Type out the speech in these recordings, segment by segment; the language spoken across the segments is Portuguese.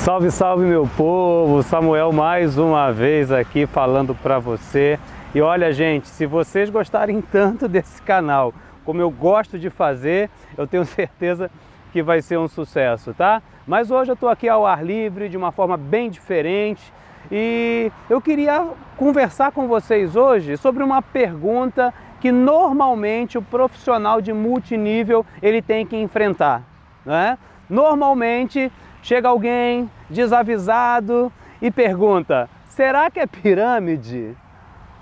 Salve, salve meu povo! Samuel mais uma vez aqui falando para você. E olha, gente, se vocês gostarem tanto desse canal, como eu gosto de fazer, eu tenho certeza que vai ser um sucesso, tá? Mas hoje eu estou aqui ao ar livre, de uma forma bem diferente, e eu queria conversar com vocês hoje sobre uma pergunta que normalmente o profissional de multinível ele tem que enfrentar, né? Normalmente chega alguém desavisado e pergunta: será que é pirâmide?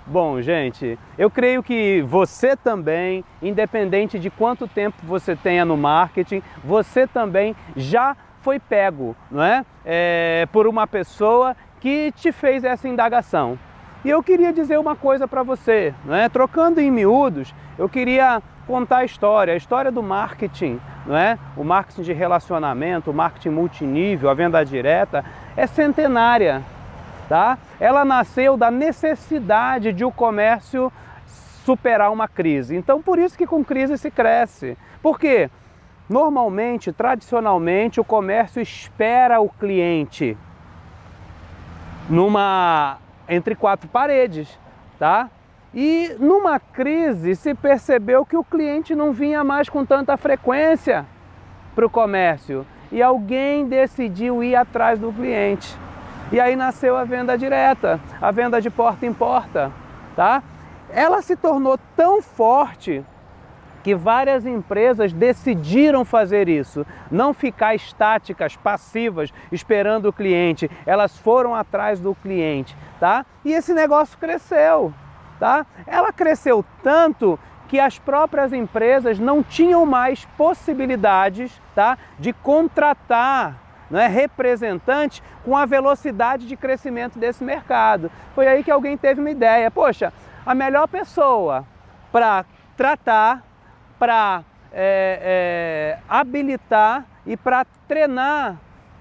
Bom, gente, eu creio que você também, independente de quanto tempo você tenha no marketing, você também já foi pego, não é? é por uma pessoa que te fez essa indagação. E eu queria dizer uma coisa para você, não é? Trocando em miúdos, eu queria contar a história, a história do marketing, não é? O marketing de relacionamento, o marketing multinível, a venda direta, é centenária, tá? Ela nasceu da necessidade de o comércio superar uma crise. Então, por isso que com crise se cresce. Por quê? Normalmente, tradicionalmente, o comércio espera o cliente numa entre quatro paredes, tá? E numa crise se percebeu que o cliente não vinha mais com tanta frequência para o comércio e alguém decidiu ir atrás do cliente. E aí nasceu a venda direta, a venda de porta em porta, tá? Ela se tornou tão forte que várias empresas decidiram fazer isso, não ficar estáticas, passivas, esperando o cliente. Elas foram atrás do cliente, tá? E esse negócio cresceu tá? Ela cresceu tanto que as próprias empresas não tinham mais possibilidades tá, de contratar não é, representantes com a velocidade de crescimento desse mercado. Foi aí que alguém teve uma ideia. Poxa, a melhor pessoa para tratar, para é, é, habilitar e para treinar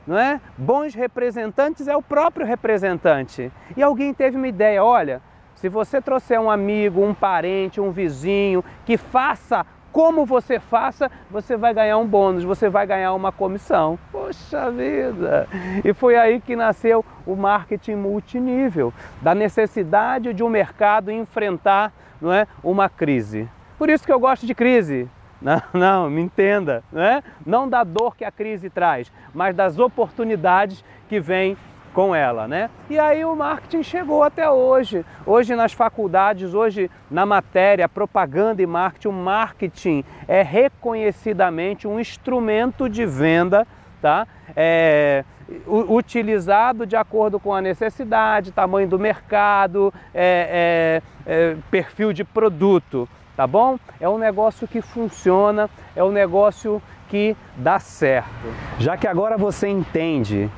não é? bons representantes é o próprio representante. E alguém teve uma ideia, olha, se você trouxer um amigo, um parente, um vizinho que faça como você faça, você vai ganhar um bônus, você vai ganhar uma comissão. Poxa vida! E foi aí que nasceu o marketing multinível, da necessidade de um mercado enfrentar não é, uma crise. Por isso que eu gosto de crise. Não, não, me entenda, não é? Não da dor que a crise traz, mas das oportunidades que vêm com ela, né? E aí o marketing chegou até hoje. Hoje nas faculdades, hoje na matéria propaganda e marketing, o marketing é reconhecidamente um instrumento de venda, tá? É, utilizado de acordo com a necessidade, tamanho do mercado, é, é, é, perfil de produto, tá bom? É um negócio que funciona, é um negócio que dá certo. Já que agora você entende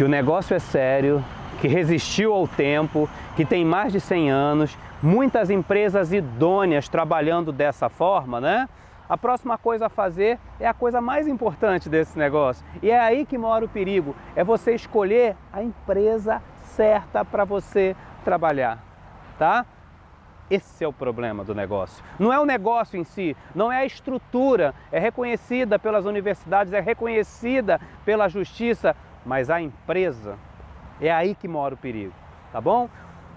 que o negócio é sério, que resistiu ao tempo, que tem mais de 100 anos, muitas empresas idôneas trabalhando dessa forma, né? A próxima coisa a fazer é a coisa mais importante desse negócio. E é aí que mora o perigo, é você escolher a empresa certa para você trabalhar, tá? Esse é o problema do negócio. Não é o negócio em si, não é a estrutura, é reconhecida pelas universidades, é reconhecida pela justiça, mas a empresa é aí que mora o perigo, tá bom?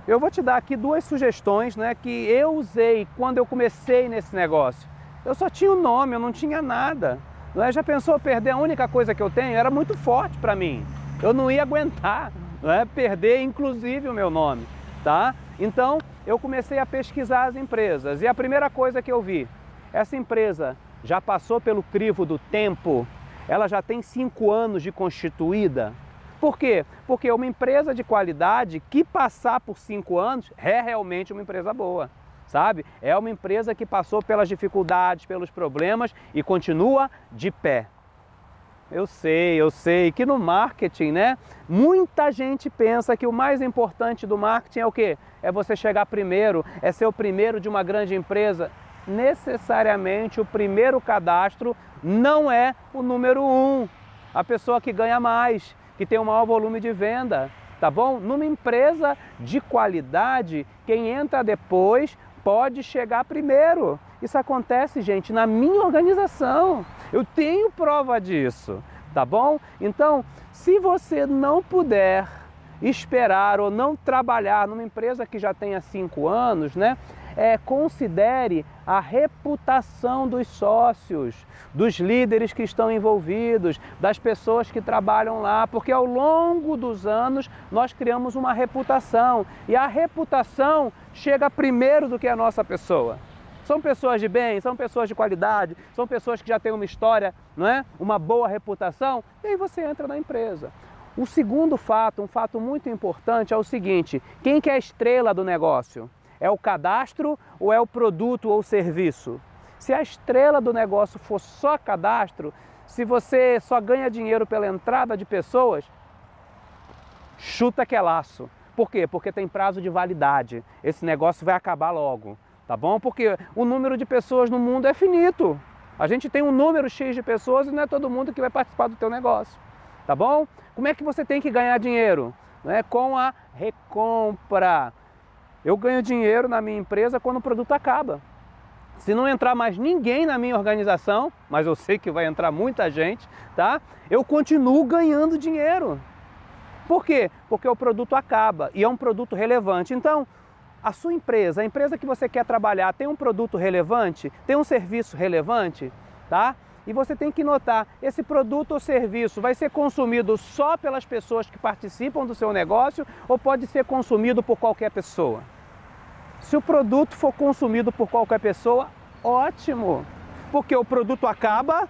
Eu vou te dar aqui duas sugestões né, que eu usei quando eu comecei nesse negócio. Eu só tinha o um nome, eu não tinha nada. Não é? Já pensou perder a única coisa que eu tenho? Era muito forte para mim. Eu não ia aguentar não é? perder, inclusive, o meu nome. Tá? Então, eu comecei a pesquisar as empresas. E a primeira coisa que eu vi, essa empresa já passou pelo crivo do tempo ela já tem cinco anos de constituída. Por quê? Porque uma empresa de qualidade que passar por cinco anos é realmente uma empresa boa, sabe? É uma empresa que passou pelas dificuldades, pelos problemas e continua de pé. Eu sei, eu sei que no marketing, né? Muita gente pensa que o mais importante do marketing é o quê? É você chegar primeiro, é ser o primeiro de uma grande empresa necessariamente o primeiro cadastro não é o número um, a pessoa que ganha mais, que tem o maior volume de venda, tá bom? Numa empresa de qualidade, quem entra depois pode chegar primeiro. Isso acontece, gente, na minha organização. Eu tenho prova disso. tá bom? Então, se você não puder esperar ou não trabalhar numa empresa que já tenha cinco anos, né? É, considere a reputação dos sócios, dos líderes que estão envolvidos, das pessoas que trabalham lá, porque ao longo dos anos nós criamos uma reputação e a reputação chega primeiro do que a nossa pessoa. São pessoas de bem, são pessoas de qualidade, são pessoas que já têm uma história, não é? Uma boa reputação, e aí você entra na empresa. O segundo fato, um fato muito importante, é o seguinte: quem que é a estrela do negócio? É o cadastro ou é o produto ou serviço? Se a estrela do negócio for só cadastro, se você só ganha dinheiro pela entrada de pessoas, chuta que é laço. Por quê? Porque tem prazo de validade. Esse negócio vai acabar logo tá bom? Porque o número de pessoas no mundo é finito. A gente tem um número X de pessoas e não é todo mundo que vai participar do teu negócio, tá bom? Como é que você tem que ganhar dinheiro? é Com a recompra. Eu ganho dinheiro na minha empresa quando o produto acaba. Se não entrar mais ninguém na minha organização, mas eu sei que vai entrar muita gente, tá? Eu continuo ganhando dinheiro. Por quê? Porque o produto acaba e é um produto relevante. Então, a sua empresa, a empresa que você quer trabalhar, tem um produto relevante, tem um serviço relevante, tá? E você tem que notar, esse produto ou serviço vai ser consumido só pelas pessoas que participam do seu negócio ou pode ser consumido por qualquer pessoa? Se o produto for consumido por qualquer pessoa, ótimo, porque o produto acaba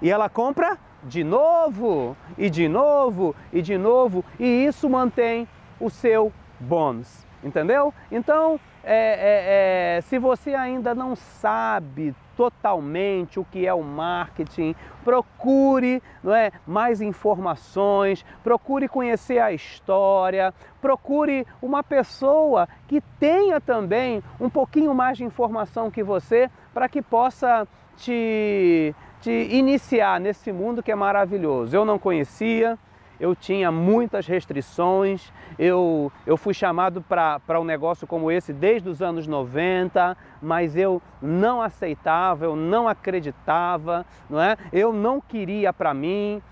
e ela compra de novo, e de novo, e de novo, e isso mantém o seu bônus entendeu? Então, é, é, é, se você ainda não sabe totalmente o que é o marketing, procure não é, mais informações, procure conhecer a história, procure uma pessoa que tenha também um pouquinho mais de informação que você para que possa te, te iniciar nesse mundo que é maravilhoso. Eu não conhecia, eu tinha muitas restrições, eu, eu fui chamado para um negócio como esse desde os anos 90, mas eu não aceitava, eu não acreditava, não é? eu não queria para mim.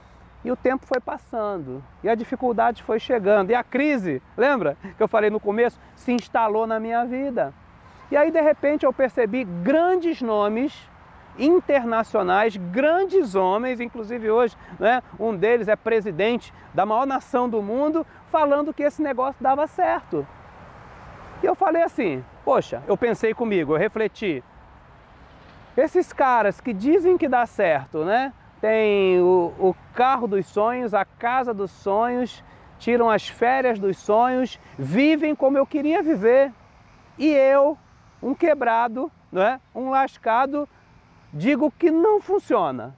E o tempo foi passando, e a dificuldade foi chegando, e a crise, lembra que eu falei no começo, se instalou na minha vida. E aí, de repente, eu percebi grandes nomes internacionais, grandes homens, inclusive hoje, né, um deles é presidente da maior nação do mundo, falando que esse negócio dava certo. E eu falei assim: poxa, eu pensei comigo, eu refleti. Esses caras que dizem que dá certo, né? Tem o, o carro dos sonhos, a casa dos sonhos, tiram as férias dos sonhos, vivem como eu queria viver. E eu, um quebrado, né? um lascado, digo que não funciona.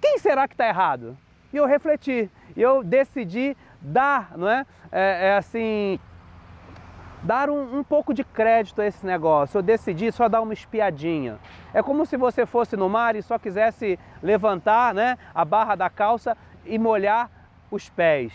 Quem será que está errado? E eu refleti, e eu decidi dar, não é? é, é assim, dar um, um, pouco de crédito a esse negócio. Eu decidi só dar uma espiadinha. É como se você fosse no mar e só quisesse levantar né, a barra da calça e molhar os pés.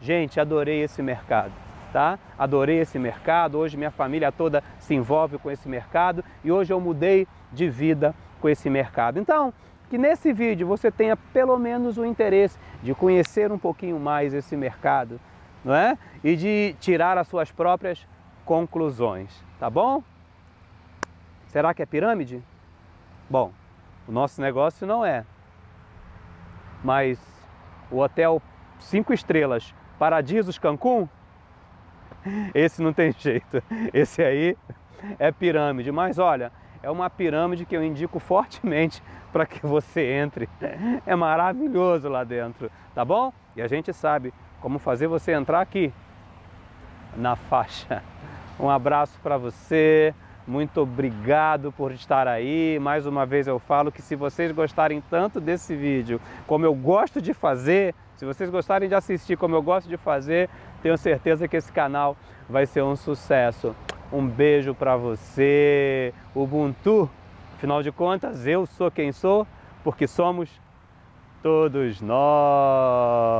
Gente, adorei esse mercado. Tá? Adorei esse mercado. Hoje minha família toda se envolve com esse mercado e hoje eu mudei de vida com esse mercado. Então, que nesse vídeo você tenha pelo menos o interesse de conhecer um pouquinho mais esse mercado, não é? E de tirar as suas próprias conclusões, tá bom? Será que é pirâmide? Bom, o nosso negócio não é. Mas o hotel cinco estrelas Paradisos Cancún, esse não tem jeito. Esse aí é pirâmide. Mas olha, é uma pirâmide que eu indico fortemente para que você entre. É maravilhoso lá dentro, tá bom? E a gente sabe como fazer você entrar aqui na faixa. Um abraço para você. Muito obrigado por estar aí. Mais uma vez eu falo que se vocês gostarem tanto desse vídeo, como eu gosto de fazer, se vocês gostarem de assistir como eu gosto de fazer, tenho certeza que esse canal vai ser um sucesso. Um beijo para você, Ubuntu. Afinal de contas, eu sou quem sou, porque somos todos nós.